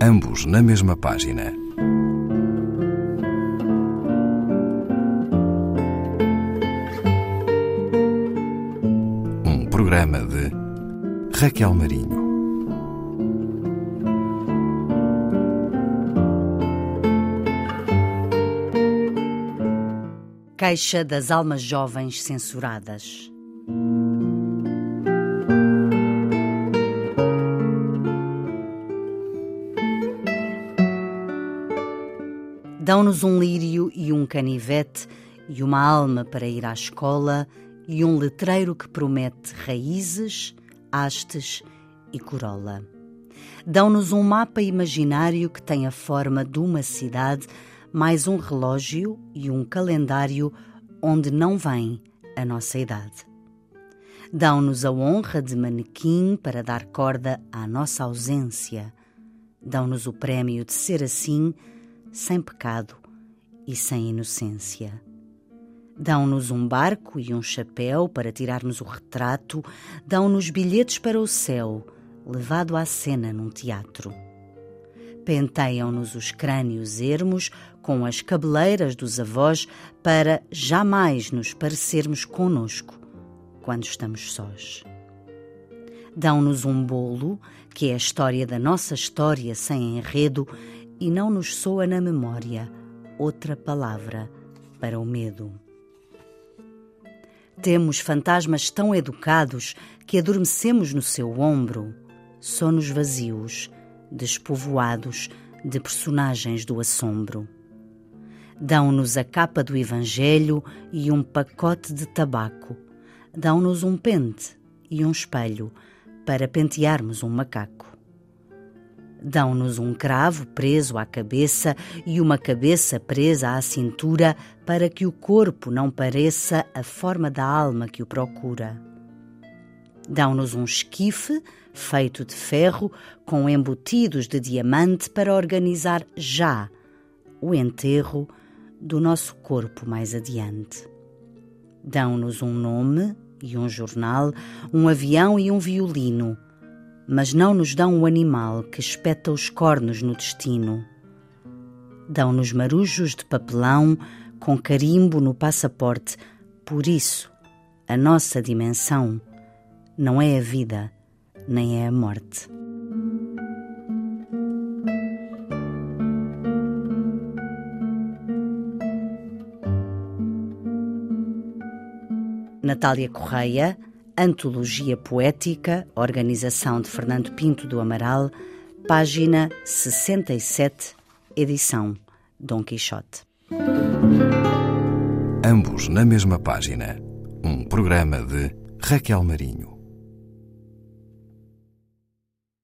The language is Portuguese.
ambos na mesma página. Um programa de Raquel Marinho. Caixa das Almas Jovens Censuradas. Dão-nos um lírio e um canivete e uma alma para ir à escola e um letreiro que promete raízes, hastes e corola. Dão-nos um mapa imaginário que tem a forma de uma cidade, mais um relógio e um calendário onde não vem a nossa idade. Dão-nos a honra de manequim para dar corda à nossa ausência. Dão-nos o prémio de ser assim, sem pecado e sem inocência. Dão-nos um barco e um chapéu para tirarmos o retrato, dão-nos bilhetes para o céu, levado à cena num teatro. Penteiam-nos os crânios ermos com as cabeleiras dos avós para jamais nos parecermos conosco quando estamos sós. Dão-nos um bolo, que é a história da nossa história sem enredo, e não nos soa na memória outra palavra para o medo. Temos fantasmas tão educados que adormecemos no seu ombro, sonos vazios, despovoados de personagens do assombro. Dão-nos a capa do Evangelho e um pacote de tabaco. Dão-nos um pente e um espelho para pentearmos um macaco. Dão-nos um cravo preso à cabeça e uma cabeça presa à cintura para que o corpo não pareça a forma da alma que o procura. Dão-nos um esquife feito de ferro com embutidos de diamante para organizar já o enterro do nosso corpo mais adiante. Dão-nos um nome e um jornal, um avião e um violino mas não nos dão o animal que espeta os cornos no destino. Dão-nos marujos de papelão com carimbo no passaporte. Por isso, a nossa dimensão não é a vida, nem é a morte. Natália Correia Antologia Poética, organização de Fernando Pinto do Amaral, página 67, edição Dom Quixote. Ambos na mesma página. Um programa de Raquel Marinho.